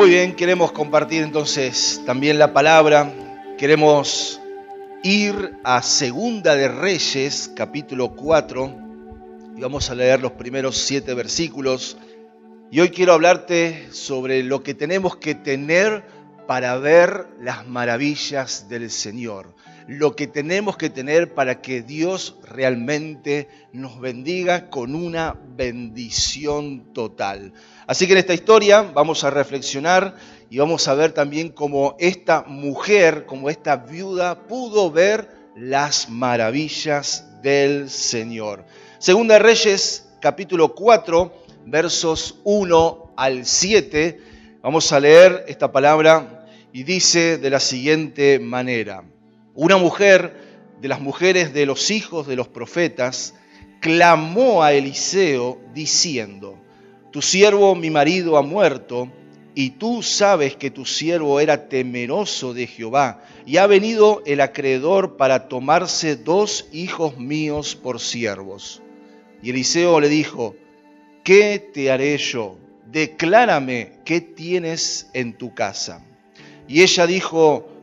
Muy bien, queremos compartir entonces también la palabra. Queremos ir a Segunda de Reyes, capítulo 4, y vamos a leer los primeros siete versículos. Y hoy quiero hablarte sobre lo que tenemos que tener para ver las maravillas del Señor lo que tenemos que tener para que Dios realmente nos bendiga con una bendición total. Así que en esta historia vamos a reflexionar y vamos a ver también cómo esta mujer, como esta viuda, pudo ver las maravillas del Señor. Segunda Reyes, capítulo 4, versos 1 al 7. Vamos a leer esta palabra y dice de la siguiente manera. Una mujer de las mujeres de los hijos de los profetas clamó a Eliseo diciendo, Tu siervo mi marido ha muerto, y tú sabes que tu siervo era temeroso de Jehová, y ha venido el acreedor para tomarse dos hijos míos por siervos. Y Eliseo le dijo, ¿qué te haré yo? Declárame qué tienes en tu casa. Y ella dijo,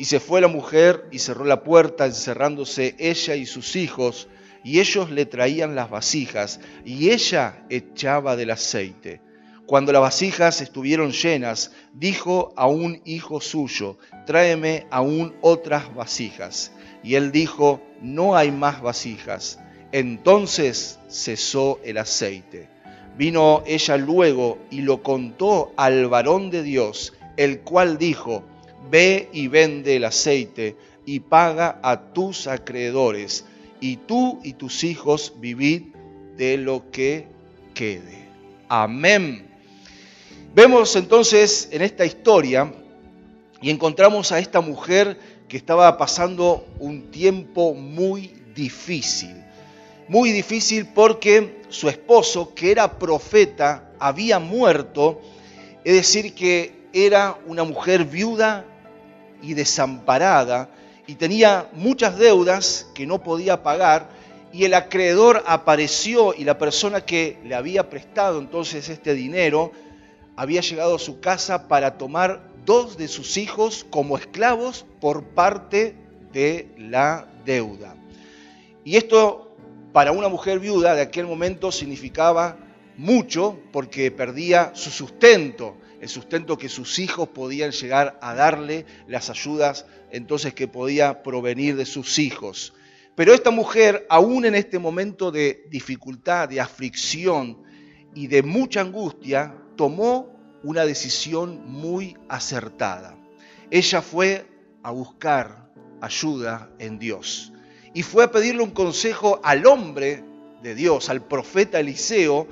Y se fue la mujer y cerró la puerta, encerrándose ella y sus hijos, y ellos le traían las vasijas, y ella echaba del aceite. Cuando las vasijas estuvieron llenas, dijo a un hijo suyo, tráeme aún otras vasijas. Y él dijo, no hay más vasijas. Entonces cesó el aceite. Vino ella luego y lo contó al varón de Dios, el cual dijo, ve y vende el aceite y paga a tus acreedores, y tú y tus hijos vivid de lo que quede. Amén. Vemos entonces en esta historia y encontramos a esta mujer que estaba pasando un tiempo muy difícil. Muy difícil porque su esposo, que era profeta, había muerto, es decir, que era una mujer viuda y desamparada y tenía muchas deudas que no podía pagar y el acreedor apareció y la persona que le había prestado entonces este dinero había llegado a su casa para tomar dos de sus hijos como esclavos por parte de la deuda. Y esto para una mujer viuda de aquel momento significaba mucho porque perdía su sustento el sustento que sus hijos podían llegar a darle, las ayudas entonces que podía provenir de sus hijos. Pero esta mujer, aún en este momento de dificultad, de aflicción y de mucha angustia, tomó una decisión muy acertada. Ella fue a buscar ayuda en Dios y fue a pedirle un consejo al hombre de Dios, al profeta Eliseo,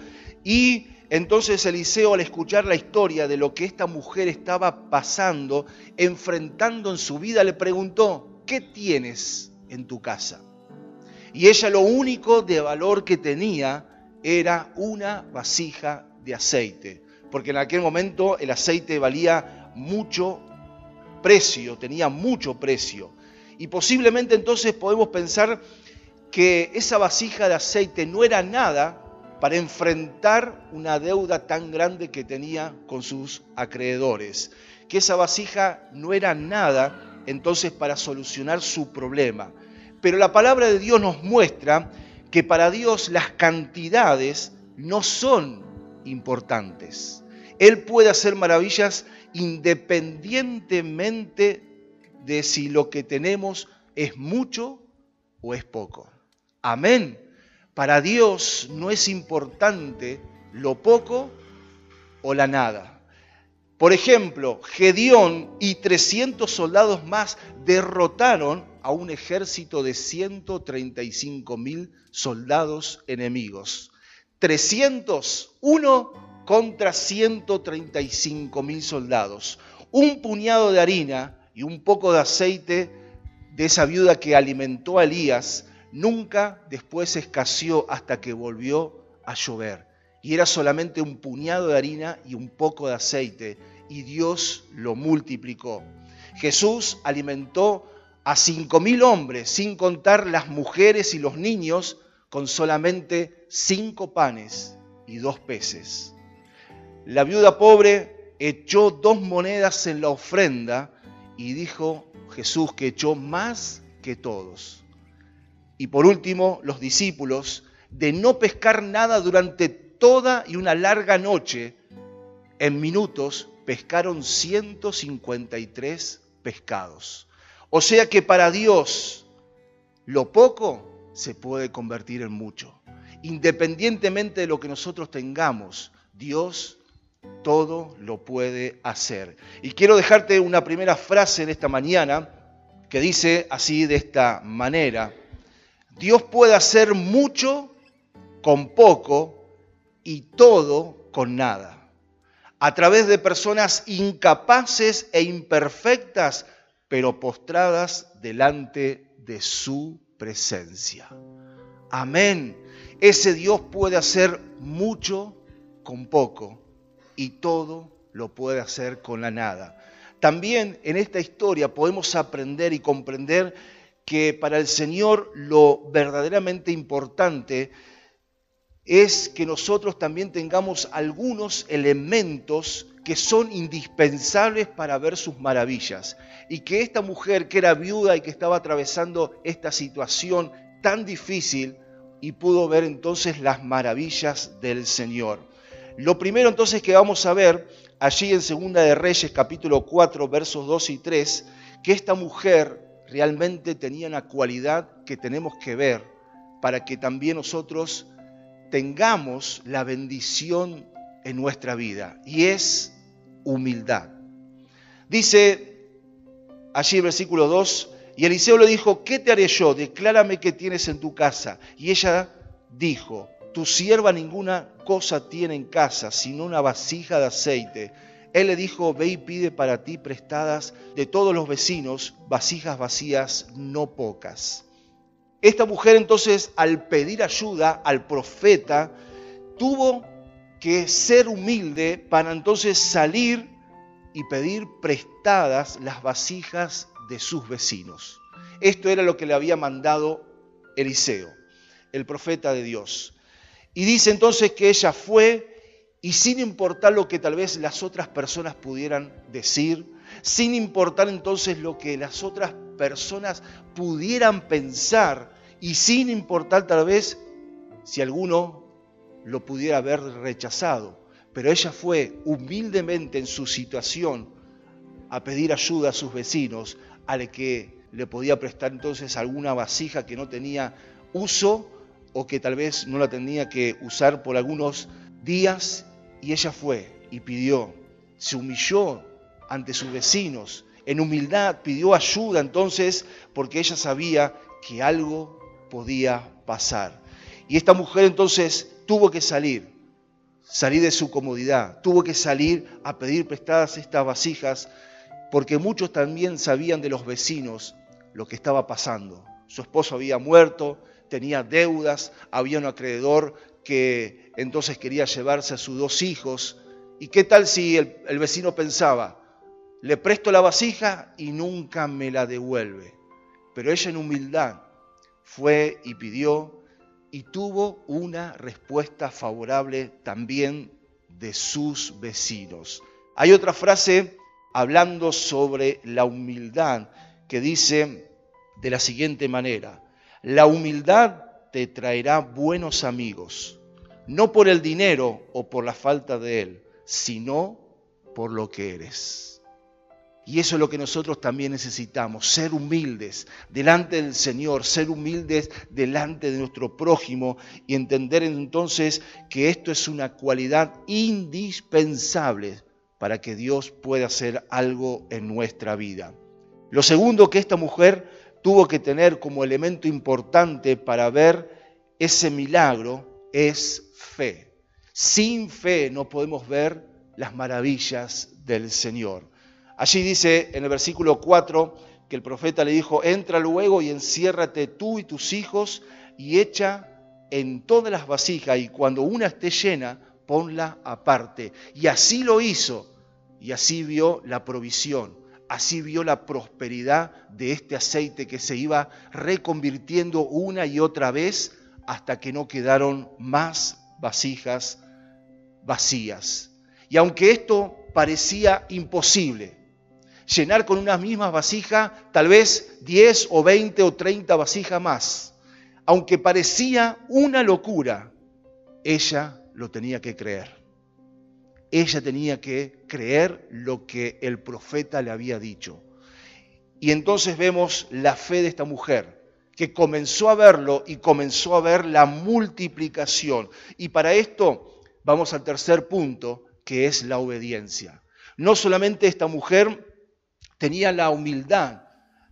y entonces Eliseo al escuchar la historia de lo que esta mujer estaba pasando, enfrentando en su vida, le preguntó, ¿qué tienes en tu casa? Y ella lo único de valor que tenía era una vasija de aceite, porque en aquel momento el aceite valía mucho precio, tenía mucho precio. Y posiblemente entonces podemos pensar que esa vasija de aceite no era nada para enfrentar una deuda tan grande que tenía con sus acreedores, que esa vasija no era nada entonces para solucionar su problema. Pero la palabra de Dios nos muestra que para Dios las cantidades no son importantes. Él puede hacer maravillas independientemente de si lo que tenemos es mucho o es poco. Amén. Para Dios no es importante lo poco o la nada. Por ejemplo, Gedeón y 300 soldados más derrotaron a un ejército de 135 mil soldados enemigos. 300, uno contra 135 mil soldados. Un puñado de harina y un poco de aceite de esa viuda que alimentó a Elías nunca después escaseó hasta que volvió a llover. Y era solamente un puñado de harina y un poco de aceite, y Dios lo multiplicó. Jesús alimentó a cinco mil hombres, sin contar las mujeres y los niños, con solamente cinco panes y dos peces. La viuda pobre echó dos monedas en la ofrenda y dijo Jesús que echó más que todos. Y por último, los discípulos, de no pescar nada durante toda y una larga noche, en minutos pescaron 153 pescados. O sea que para Dios lo poco se puede convertir en mucho. Independientemente de lo que nosotros tengamos, Dios todo lo puede hacer. Y quiero dejarte una primera frase en esta mañana que dice así de esta manera. Dios puede hacer mucho con poco y todo con nada. A través de personas incapaces e imperfectas, pero postradas delante de su presencia. Amén. Ese Dios puede hacer mucho con poco y todo lo puede hacer con la nada. También en esta historia podemos aprender y comprender que para el Señor lo verdaderamente importante es que nosotros también tengamos algunos elementos que son indispensables para ver sus maravillas. Y que esta mujer que era viuda y que estaba atravesando esta situación tan difícil y pudo ver entonces las maravillas del Señor. Lo primero entonces que vamos a ver allí en Segunda de Reyes capítulo 4 versos 2 y 3, que esta mujer realmente tenía una cualidad que tenemos que ver para que también nosotros tengamos la bendición en nuestra vida y es humildad. Dice allí el versículo 2, y Eliseo le dijo, ¿qué te haré yo? Declárame qué tienes en tu casa. Y ella dijo, tu sierva ninguna cosa tiene en casa, sino una vasija de aceite él le dijo, ve y pide para ti prestadas de todos los vecinos vasijas vacías, no pocas. Esta mujer entonces al pedir ayuda al profeta, tuvo que ser humilde para entonces salir y pedir prestadas las vasijas de sus vecinos. Esto era lo que le había mandado Eliseo, el profeta de Dios. Y dice entonces que ella fue y sin importar lo que tal vez las otras personas pudieran decir, sin importar entonces lo que las otras personas pudieran pensar y sin importar tal vez si alguno lo pudiera haber rechazado. Pero ella fue humildemente en su situación a pedir ayuda a sus vecinos, al que le podía prestar entonces alguna vasija que no tenía uso o que tal vez no la tenía que usar por algunos días y ella fue y pidió, se humilló ante sus vecinos, en humildad pidió ayuda entonces porque ella sabía que algo podía pasar. Y esta mujer entonces tuvo que salir, salir de su comodidad, tuvo que salir a pedir prestadas estas vasijas porque muchos también sabían de los vecinos lo que estaba pasando. Su esposo había muerto, tenía deudas, había un acreedor que entonces quería llevarse a sus dos hijos. ¿Y qué tal si el, vecino pensaba, le presto la vasija y nunca me la devuelve? Pero ella en humildad fue y pidió y tuvo una respuesta favorable también de sus vecinos. Hay otra frase hablando sobre la humildad que dice de la siguiente manera, la humildad te traerá buenos amigos no por el dinero o por la falta de él, sino por lo que eres. Y eso es lo que nosotros también necesitamos, ser humildes delante del Señor, ser humildes delante de nuestro prójimo y entender entonces que esto es una cualidad indispensable para que Dios pueda hacer algo en nuestra vida. Lo segundo que esta mujer tuvo que tener como elemento importante para ver ese milagro es fe. Sin fe no podemos ver las maravillas del Señor. Allí dice en el versículo 4 que el profeta le dijo, entra luego y enciérrate tú y tus hijos y echa en todas las vasijas y cuando una esté llena, ponla aparte. Y así lo hizo y así vio la provisión, así vio la prosperidad de este aceite que se iba reconvirtiendo una y otra vez hasta que no quedaron más vasijas vacías. Y aunque esto parecía imposible, llenar con unas mismas vasijas tal vez 10 o 20 o 30 vasijas más, aunque parecía una locura, ella lo tenía que creer. Ella tenía que creer lo que el profeta le había dicho. Y entonces vemos la fe de esta mujer, que comenzó a verlo y comenzó a ver la multiplicación. Y para esto vamos al tercer punto, que es la obediencia. No solamente esta mujer tenía la humildad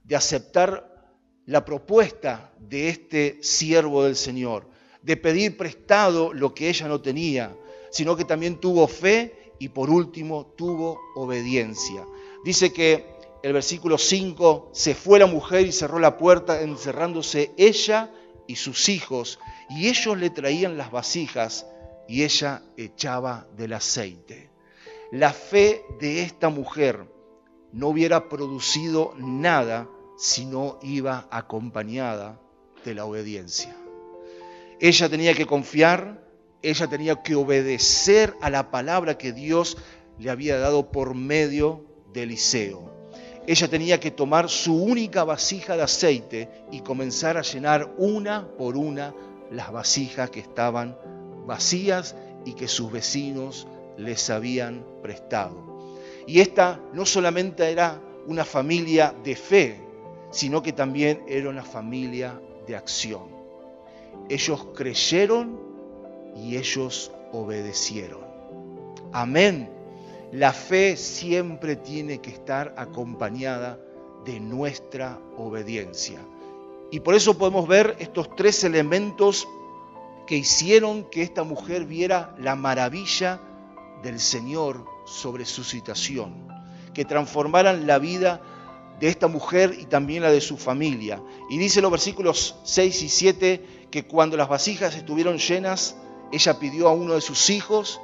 de aceptar la propuesta de este siervo del Señor, de pedir prestado lo que ella no tenía, sino que también tuvo fe y por último tuvo obediencia. Dice que el versículo 5, se fue la mujer y cerró la puerta, encerrándose ella y sus hijos, y ellos le traían las vasijas y ella echaba del aceite. La fe de esta mujer no hubiera producido nada si no iba acompañada de la obediencia. Ella tenía que confiar, ella tenía que obedecer a la palabra que Dios le había dado por medio de Eliseo. Ella tenía que tomar su única vasija de aceite y comenzar a llenar una por una las vasijas que estaban vacías y que sus vecinos les habían prestado. Y esta no solamente era una familia de fe, sino que también era una familia de acción. Ellos creyeron y ellos obedecieron. Amén. La fe siempre tiene que estar acompañada de nuestra obediencia. Y por eso podemos ver estos tres elementos que hicieron que esta mujer viera la maravilla del Señor sobre su situación, que transformaran la vida de esta mujer y también la de su familia. Y dice los versículos 6 y 7 que cuando las vasijas estuvieron llenas, ella pidió a uno de sus hijos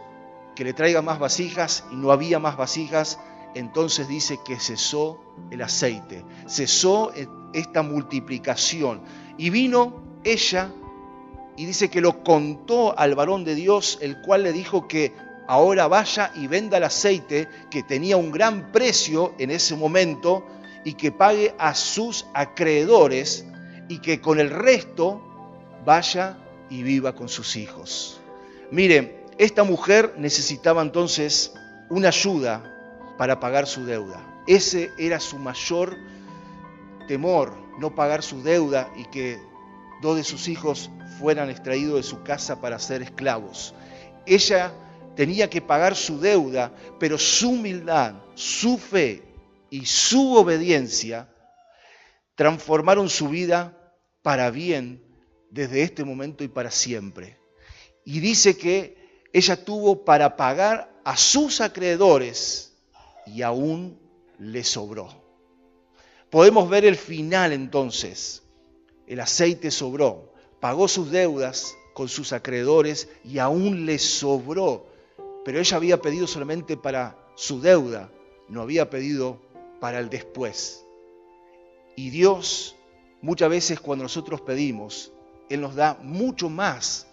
que le traiga más vasijas y no había más vasijas. Entonces dice que cesó el aceite, cesó esta multiplicación. Y vino ella y dice que lo contó al varón de Dios, el cual le dijo que ahora vaya y venda el aceite que tenía un gran precio en ese momento y que pague a sus acreedores y que con el resto vaya y viva con sus hijos. Miren, esta mujer necesitaba entonces una ayuda para pagar su deuda. Ese era su mayor temor, no pagar su deuda y que dos de sus hijos fueran extraídos de su casa para ser esclavos. Ella tenía que pagar su deuda, pero su humildad, su fe y su obediencia transformaron su vida para bien desde este momento y para siempre. Y dice que ella tuvo para pagar a sus acreedores y aún le sobró. Podemos ver el final entonces. El aceite sobró, pagó sus deudas con sus acreedores y aún le sobró. Pero ella había pedido solamente para su deuda, no había pedido para el después. Y Dios, muchas veces cuando nosotros pedimos, Él nos da mucho más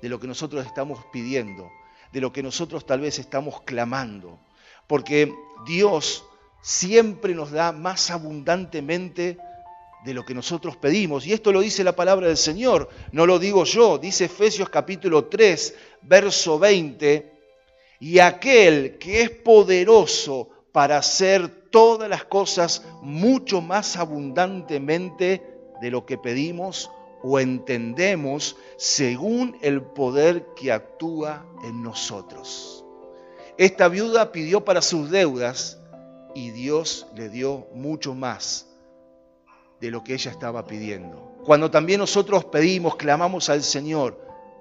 de lo que nosotros estamos pidiendo, de lo que nosotros tal vez estamos clamando. Porque Dios siempre nos da más abundantemente de lo que nosotros pedimos. Y esto lo dice la palabra del Señor, no lo digo yo, dice Efesios capítulo 3, verso 20, y aquel que es poderoso para hacer todas las cosas mucho más abundantemente de lo que pedimos o entendemos según el poder que actúa en nosotros. Esta viuda pidió para sus deudas y Dios le dio mucho más de lo que ella estaba pidiendo. Cuando también nosotros pedimos, clamamos al Señor,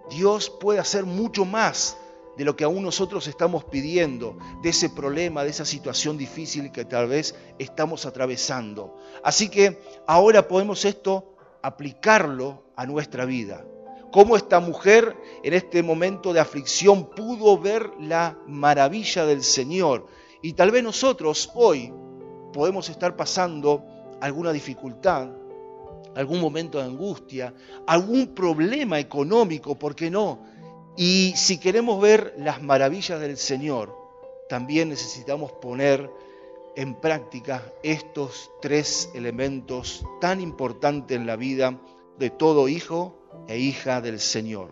Dios puede hacer mucho más de lo que aún nosotros estamos pidiendo, de ese problema, de esa situación difícil que tal vez estamos atravesando. Así que ahora podemos esto aplicarlo a nuestra vida. Cómo esta mujer en este momento de aflicción pudo ver la maravilla del Señor. Y tal vez nosotros hoy podemos estar pasando alguna dificultad, algún momento de angustia, algún problema económico, ¿por qué no? Y si queremos ver las maravillas del Señor, también necesitamos poner en práctica estos tres elementos tan importantes en la vida de todo hijo e hija del Señor.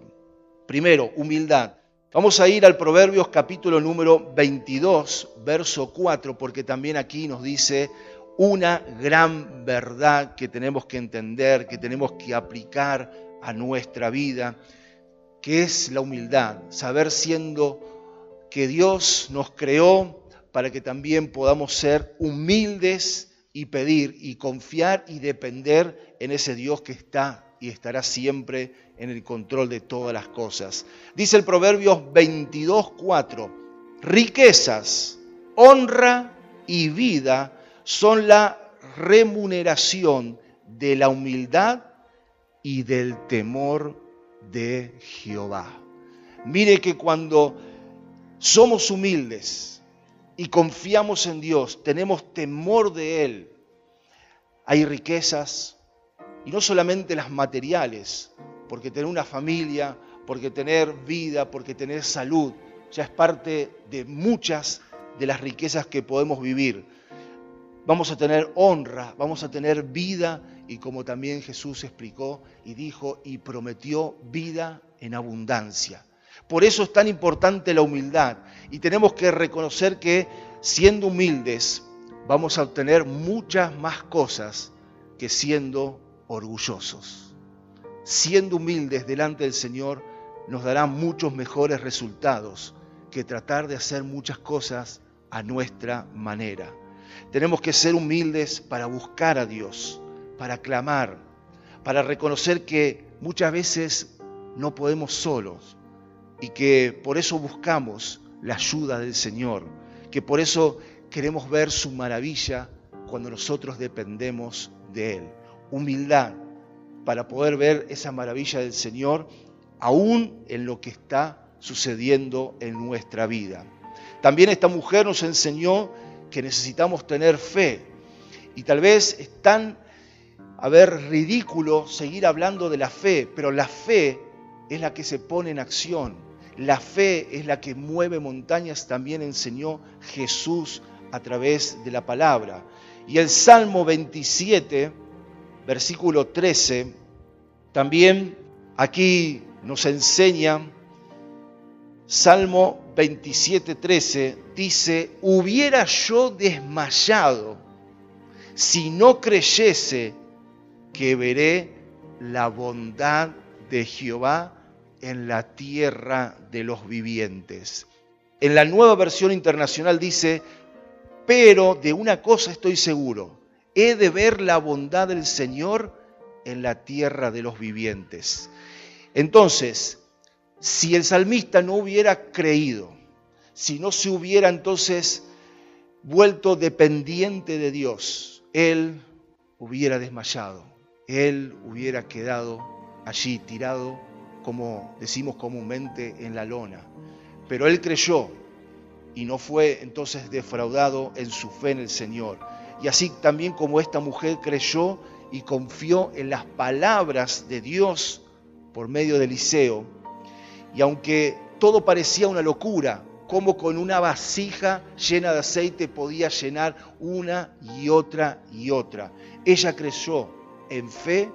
Primero, humildad. Vamos a ir al Proverbios capítulo número 22, verso 4, porque también aquí nos dice una gran verdad que tenemos que entender, que tenemos que aplicar a nuestra vida, que es la humildad, saber siendo que Dios nos creó para que también podamos ser humildes y pedir y confiar y depender en ese Dios que está y estará siempre en el control de todas las cosas. Dice el Proverbios 22.4, riquezas, honra y vida son la remuneración de la humildad y del temor de Jehová. Mire que cuando somos humildes y confiamos en Dios, tenemos temor de Él, hay riquezas, y no solamente las materiales, porque tener una familia, porque tener vida, porque tener salud, ya es parte de muchas de las riquezas que podemos vivir. Vamos a tener honra, vamos a tener vida y como también Jesús explicó y dijo y prometió vida en abundancia. Por eso es tan importante la humildad y tenemos que reconocer que siendo humildes vamos a obtener muchas más cosas que siendo orgullosos. Siendo humildes delante del Señor nos dará muchos mejores resultados que tratar de hacer muchas cosas a nuestra manera. Tenemos que ser humildes para buscar a Dios, para clamar, para reconocer que muchas veces no podemos solos y que por eso buscamos la ayuda del Señor, que por eso queremos ver su maravilla cuando nosotros dependemos de Él humildad para poder ver esa maravilla del Señor aún en lo que está sucediendo en nuestra vida. También esta mujer nos enseñó que necesitamos tener fe y tal vez es tan, ridículo seguir hablando de la fe, pero la fe es la que se pone en acción. La fe es la que mueve montañas, también enseñó Jesús a través de la palabra. Y el Salmo 27, versículo 13, también aquí nos enseña, Salmo 27, 13, dice, hubiera yo desmayado si no creyese que veré la bondad de Jehová en la tierra de los vivientes. En la nueva versión internacional dice, pero de una cosa estoy seguro, he de ver la bondad del Señor en la tierra de los vivientes. Entonces, si el salmista no hubiera creído, si no se hubiera entonces vuelto dependiente de Dios, él hubiera desmayado, él hubiera quedado allí tirado, como decimos comúnmente, en la lona. Pero él creyó y no fue entonces defraudado en su fe en el Señor. Y así también como esta mujer creyó y confió en las palabras de Dios por medio de Eliseo. Y aunque todo parecía una locura, como con una vasija llena de aceite podía llenar una y otra y otra. Ella creyó en fe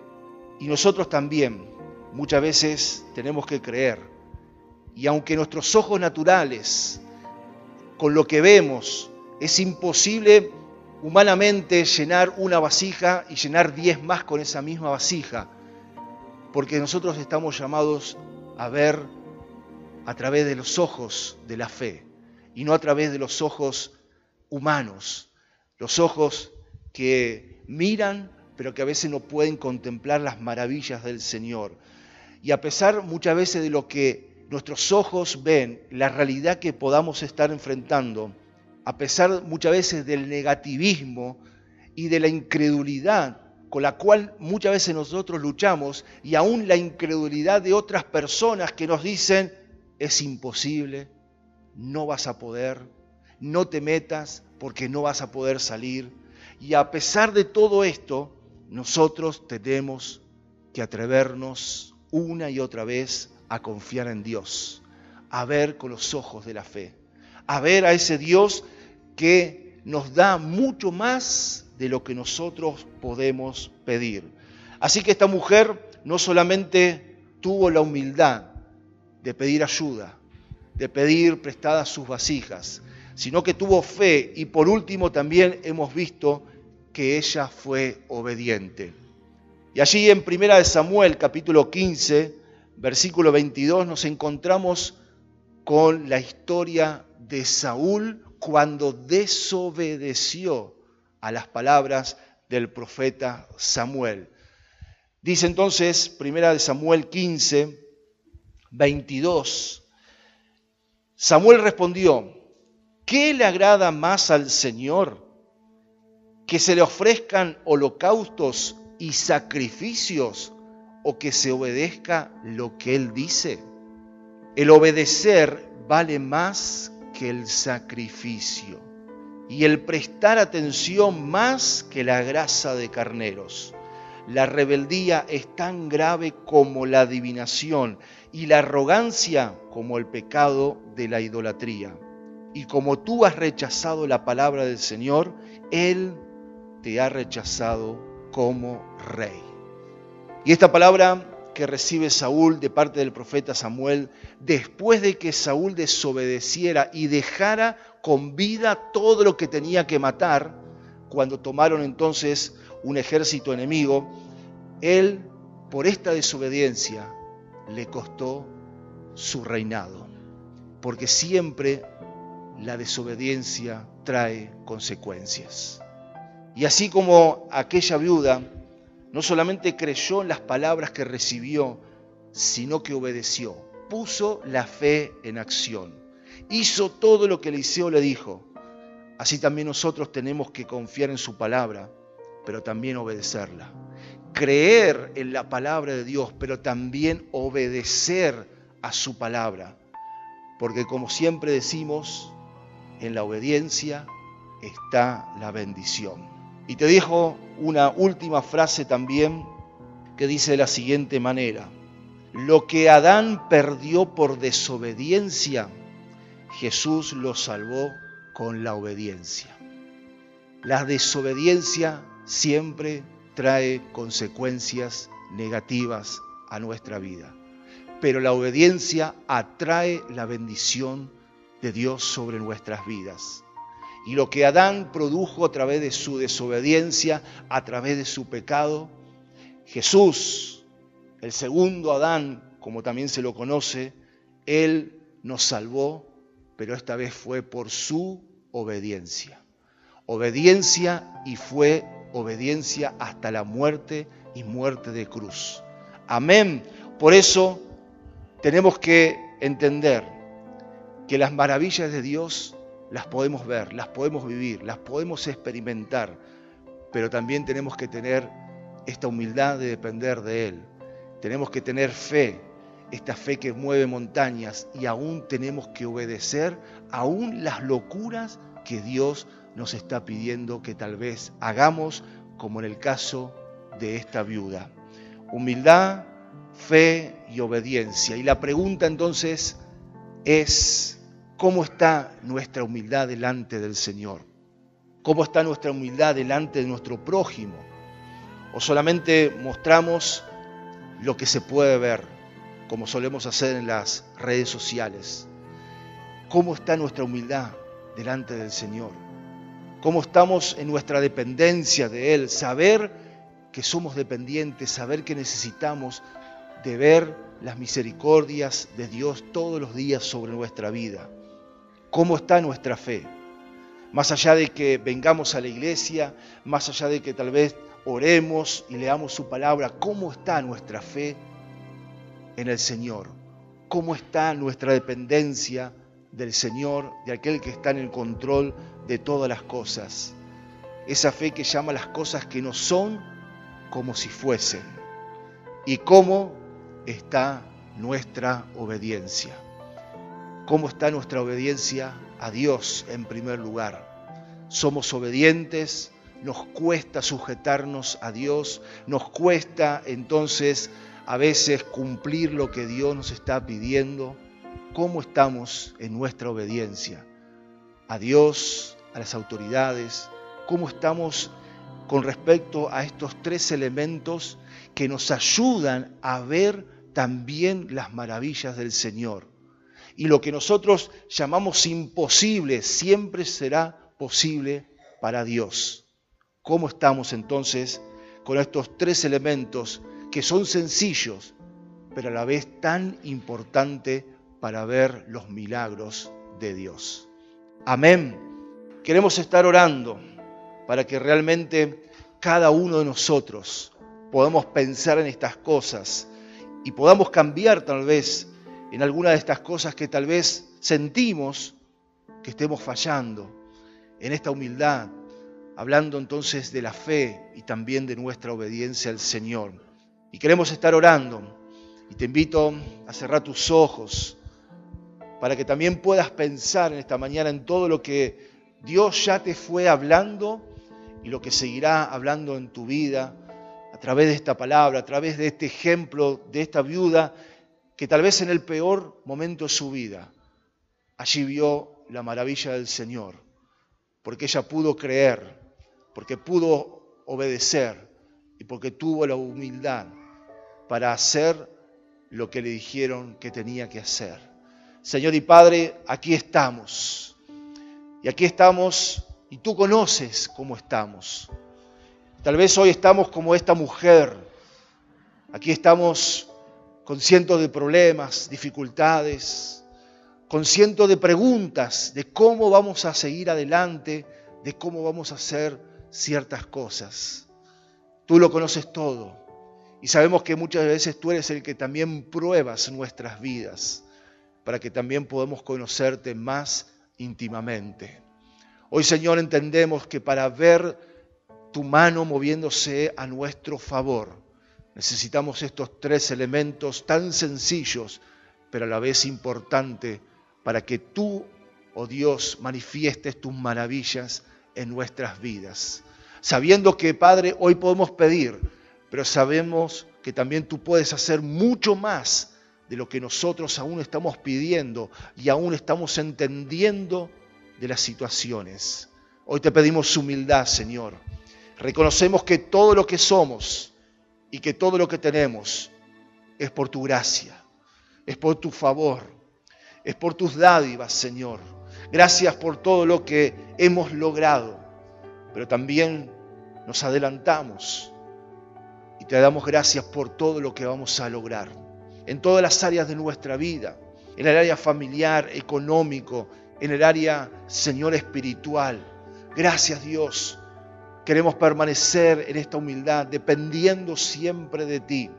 y nosotros también muchas veces tenemos que creer. Y aunque nuestros ojos naturales, con lo que vemos, es imposible humanamente llenar una vasija y llenar diez más con esa misma vasija, porque nosotros estamos llamados a ver a través de los ojos de la fe y no a través de los ojos humanos, los ojos que miran pero que a veces no pueden contemplar las maravillas del Señor. Y a pesar muchas veces de lo que nuestros ojos ven la realidad que podamos estar enfrentando, a pesar muchas veces del negativismo y de la incredulidad con la cual muchas veces nosotros luchamos, y aún la incredulidad de otras personas que nos dicen, es imposible, no vas a poder, no te metas porque no vas a poder salir. Y a pesar de todo esto, nosotros tenemos que atrevernos una y otra vez a confiar en Dios, a ver con los ojos de la fe, a ver a ese Dios que nos da mucho más de lo que nosotros podemos pedir. Así que esta mujer no solamente tuvo la humildad de pedir ayuda, de pedir prestadas sus vasijas, sino que tuvo fe y por último también hemos visto que ella fue obediente. Y allí en Primera de Samuel capítulo 15 versículo 22 nos encontramos con la historia de Saúl cuando desobedeció a las palabras del profeta Samuel. Dice entonces, primera de Samuel 15, 22, Samuel respondió, ¿qué le agrada más al Señor? ¿Que se le ofrezcan holocaustos y sacrificios o que se obedezca lo que Él dice. El obedecer vale más que el sacrificio y el prestar atención más que la grasa de carneros. La rebeldía es tan grave como la adivinación y la arrogancia como el pecado de la idolatría. Y como tú has rechazado la palabra del Señor, Él te ha rechazado como rey. Y esta palabra que recibe Saúl de parte del profeta Samuel, después de que Saúl desobedeciera y dejara con vida todo lo que tenía que matar, cuando tomaron entonces un ejército enemigo, él, por esta desobediencia, le costó su reinado, porque siempre la desobediencia trae consecuencias. Y así como aquella viuda no solamente creyó en las palabras que recibió, sino que obedeció, puso la fe en acción, hizo todo lo que Eliseo le dijo. Así también nosotros tenemos que confiar en su palabra, pero también obedecerla. Creer en la palabra de Dios, pero también obedecer a su palabra. Porque como siempre decimos, en la obediencia está la bendición. Y te dejo una última frase también que dice de la siguiente manera. Lo que Adán perdió por desobediencia, Jesús lo salvó con la obediencia. La desobediencia siempre trae consecuencias negativas a nuestra vida, pero la obediencia atrae la bendición de Dios sobre nuestras vidas. Y lo que Adán produjo a través de su desobediencia, a través de su pecado, Jesús, el segundo Adán, como también se lo conoce, Él nos salvó, pero esta vez fue por su obediencia. Obediencia y fue obediencia hasta la muerte y muerte de cruz. Amén. Por eso tenemos que entender que las maravillas de Dios las podemos ver, las podemos vivir, las podemos experimentar, pero también tenemos que tener esta humildad de depender de Él. Tenemos que tener fe, esta fe que mueve montañas y aún tenemos que obedecer aún las locuras que Dios nos está pidiendo que tal vez hagamos, como en el caso de esta viuda. Humildad, fe y obediencia. Y la pregunta entonces es, ¿Cómo está nuestra humildad delante del Señor? ¿Cómo está nuestra humildad delante de nuestro prójimo? ¿O solamente mostramos lo que se puede ver, como solemos hacer en las redes sociales? ¿Cómo está nuestra humildad delante del Señor? ¿Cómo estamos en nuestra dependencia de Él? Saber que somos dependientes, saber que necesitamos de ver las misericordias de Dios todos los días sobre nuestra vida cómo está nuestra fe. Más allá de que vengamos a la iglesia, más allá de que tal vez oremos y leamos su palabra, cómo está nuestra fe en el Señor. cómo está nuestra dependencia del Señor, de aquel que está en el control de todas las cosas. Esa fe que llama las cosas que no son como si fuesen. Y cómo está nuestra obediencia. Cómo está nuestra obediencia a Dios en primer lugar. Somos obedientes, nos cuesta sujetarnos a Dios, nos cuesta entonces a veces cumplir lo que Dios nos está pidiendo. ¿Cómo estamos en nuestra obediencia a Dios, a las autoridades? ¿Cómo estamos con respecto a estos tres elementos que nos ayudan a ver también las maravillas del Señor? Y lo que nosotros llamamos imposible siempre será posible para Dios. ¿Cómo estamos entonces con estos tres elementos que son sencillos, pero a la vez tan importante para ver los milagros de Dios. Amén. Queremos estar orando para que realmente cada uno de nosotros podamos pensar en estas cosas y podamos cambiar tal vez en alguna de estas cosas que tal vez sentimos que estemos fallando, en esta humildad, hablando entonces de la fe y también de nuestra obediencia al Señor. Y queremos estar orando. Y te invito a cerrar tus ojos para que también puedas pensar en esta mañana en todo lo que Dios ya te fue hablando y lo que seguirá hablando en tu vida a través de esta palabra, a través de este ejemplo de esta viuda que tal vez en el peor momento de su vida allí vio la maravilla del Señor, porque ella pudo creer, porque pudo obedecer y porque tuvo la humildad para hacer lo que le dijeron que tenía que hacer. Señor y Padre, aquí estamos. Y aquí estamos y tú conoces cómo estamos. Tal vez hoy estamos como esta mujer. Aquí estamos con cientos de problemas, dificultades, con cientos de preguntas de cómo vamos a seguir adelante, de cómo vamos a hacer ciertas cosas. Tú lo conoces todo. Y sabemos que muchas veces tú eres el que también pruebas nuestras vidas para que también podamos conocerte más íntimamente. Hoy, Señor, entendemos que para ver tu mano moviéndose a nuestro favor, necesitamos estos tres elementos tan sencillos, pero a la vez importantes, para que tú, oh Dios, manifiestes tus maravillas en nuestras vidas. Sabiendo que, Padre, hoy podemos pedir pero sabemos que también tú puedes hacer mucho más de lo que nosotros aún estamos pidiendo y aún estamos entendiendo de las situaciones. Hoy te pedimos humildad, Señor. Reconocemos que todo lo que somos y que todo lo que tenemos es por tu gracia, es por tu favor, es por tus dádivas, Señor. Gracias por todo lo que hemos logrado, pero también nos adelantamos y te damos gracias por todo lo que vamos a lograr en todas las áreas de nuestra vida, en el área familiar, económico, en el área, Señor, espiritual. Gracias Dios. Queremos permanecer en esta humildad, dependiendo siempre de ti.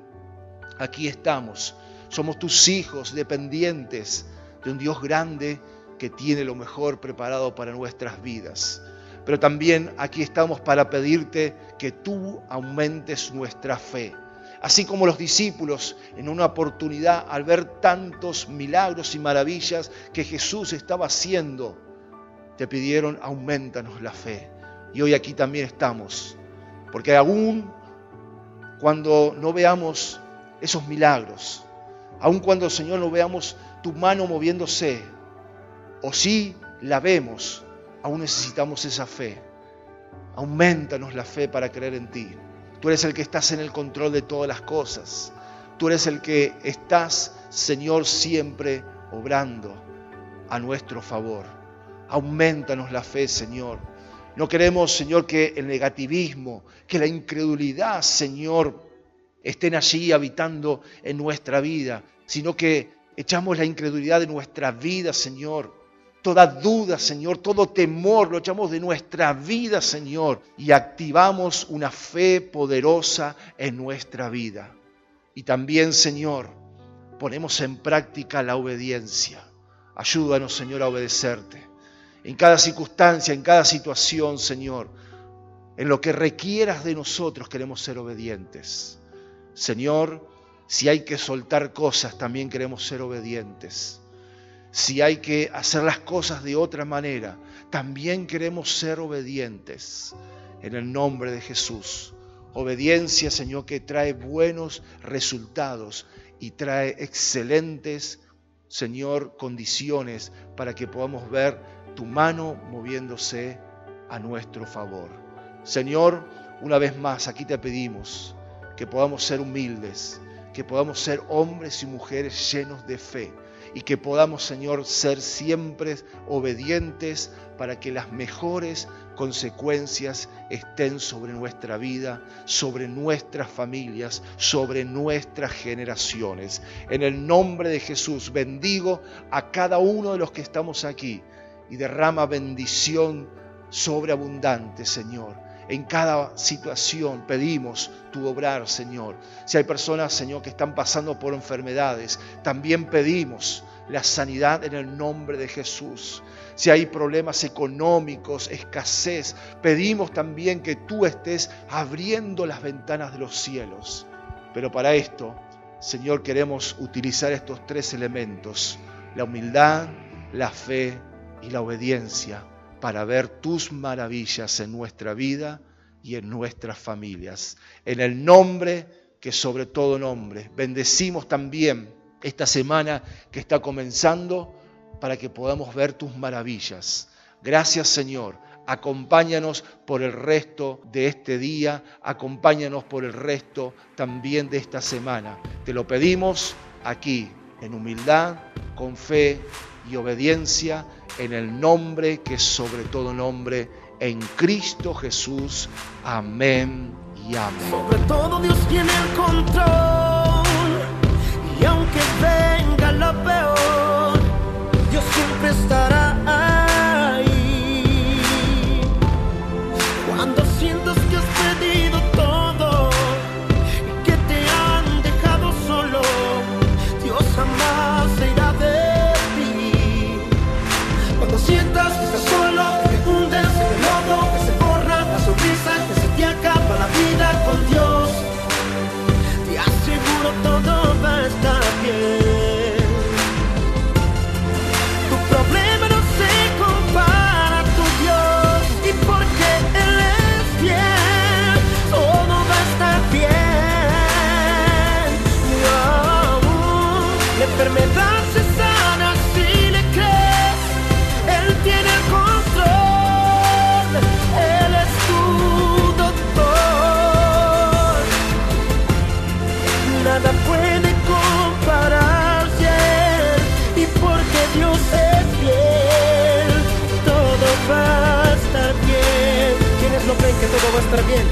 Aquí estamos. Somos tus hijos dependientes de un Dios grande que tiene lo mejor preparado para nuestras vidas pero también aquí estamos para pedirte que tú aumentes nuestra fe. Así como los discípulos en una oportunidad al ver tantos milagros y maravillas que Jesús estaba haciendo, te pidieron aumentanos la fe. Y hoy aquí también estamos, porque aún cuando no veamos esos milagros, aun cuando Señor no veamos tu mano moviéndose, o si la vemos, aún necesitamos esa fe. Aumentanos la fe para creer en ti. Tú eres el que estás en el control de todas las cosas. Tú eres el que estás, Señor, siempre obrando a nuestro favor. Aumentanos la fe, Señor. No queremos, Señor, que el negativismo, que la incredulidad, Señor, estén allí habitando en nuestra vida, sino que echamos la incredulidad de nuestra vida, Señor, toda duda, Señor, todo temor, lo echamos de nuestra vida, Señor, y activamos una fe poderosa en nuestra vida. Y también, Señor, ponemos en práctica la obediencia. Ayúdanos, Señor, a obedecerte. En cada circunstancia, en cada situación, Señor, en lo que requieras de nosotros queremos ser obedientes. Señor, si hay que soltar cosas, también queremos ser obedientes. Si hay que hacer las cosas de otra manera, también queremos ser obedientes. En el nombre de Jesús. Obediencia, Señor, que trae buenos resultados y trae excelentes, Señor, condiciones para que podamos ver tu mano moviéndose a nuestro favor. Señor, una vez más, aquí te pedimos que podamos ser humildes, que podamos ser hombres y mujeres llenos de fe y que podamos, Señor, ser siempre obedientes para que las mejores consecuencias estén sobre nuestra vida, sobre nuestras familias, sobre nuestras generaciones. En el nombre de Jesús bendigo a cada uno de los que estamos aquí y derrama bendición sobreabundante, Señor en cada situación pedimos tu obrar, Señor. Si hay personas, Señor, que están pasando por enfermedades, también pedimos la sanidad en el nombre de Jesús. Si hay problemas económicos, escasez, pedimos también que tú estés abriendo las ventanas de los cielos. Pero para esto, Señor, queremos utilizar estos tres elementos, la humildad, la fe y la obediencia para ver tus maravillas en nuestra vida y en nuestras familias. En el nombre que sobre todo nombre, bendecimos también esta semana que está comenzando para que podamos ver tus maravillas. Gracias Señor. Acompáñanos por el resto de este día, acompáñanos por el resto también de esta semana. Te lo pedimos aquí, en humildad, con fe y obediencia en el nombre que es sobre todo nombre, en Cristo Jesús. Amén y amén. Sobre todo Dios tiene el control y aunque venga lo peor, Dios siempre estará todo va a estar bien?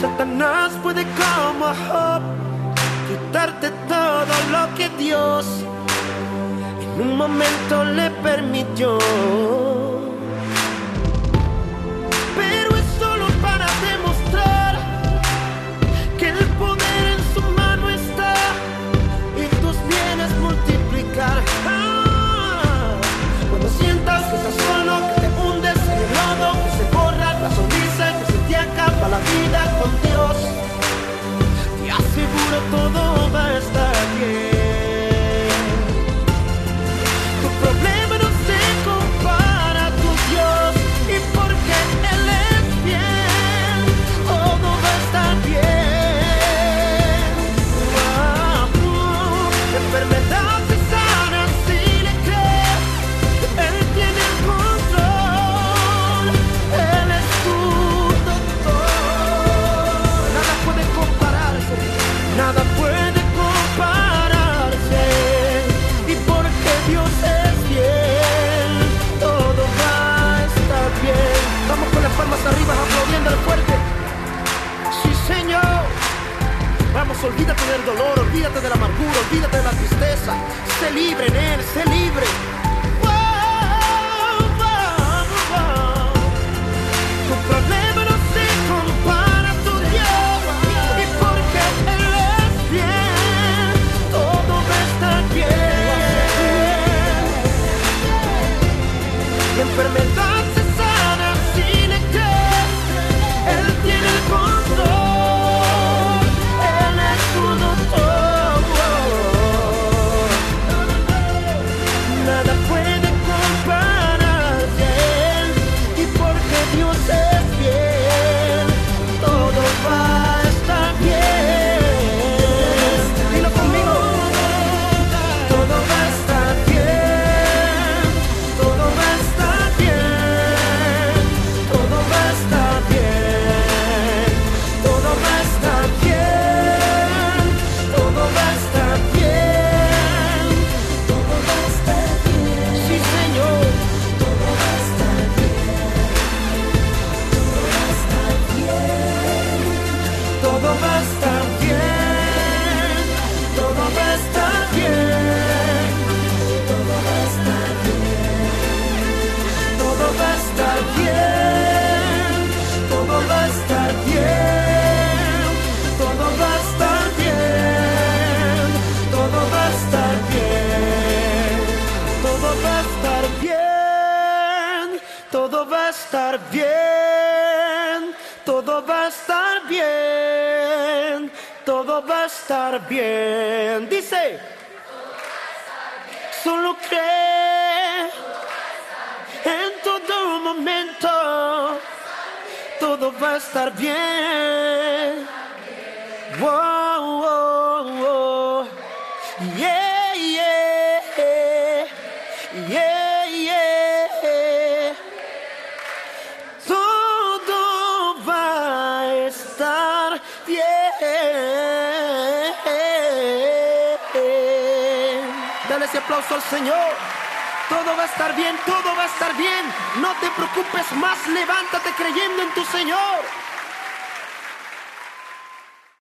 Satanás puede como Job quitarte todo lo que Dios en un momento le permitió. Olvídate de la amargura, olvídate de la tristeza. Sé libre en Él, sé libre. Estar bien, todo va a estar bien, todo va a estar bien. Dice, solo cree en todo momento, todo va a estar bien. Wow. Aplauso al Señor. Todo va a estar bien, todo va a estar bien. No te preocupes más, levántate creyendo en tu Señor.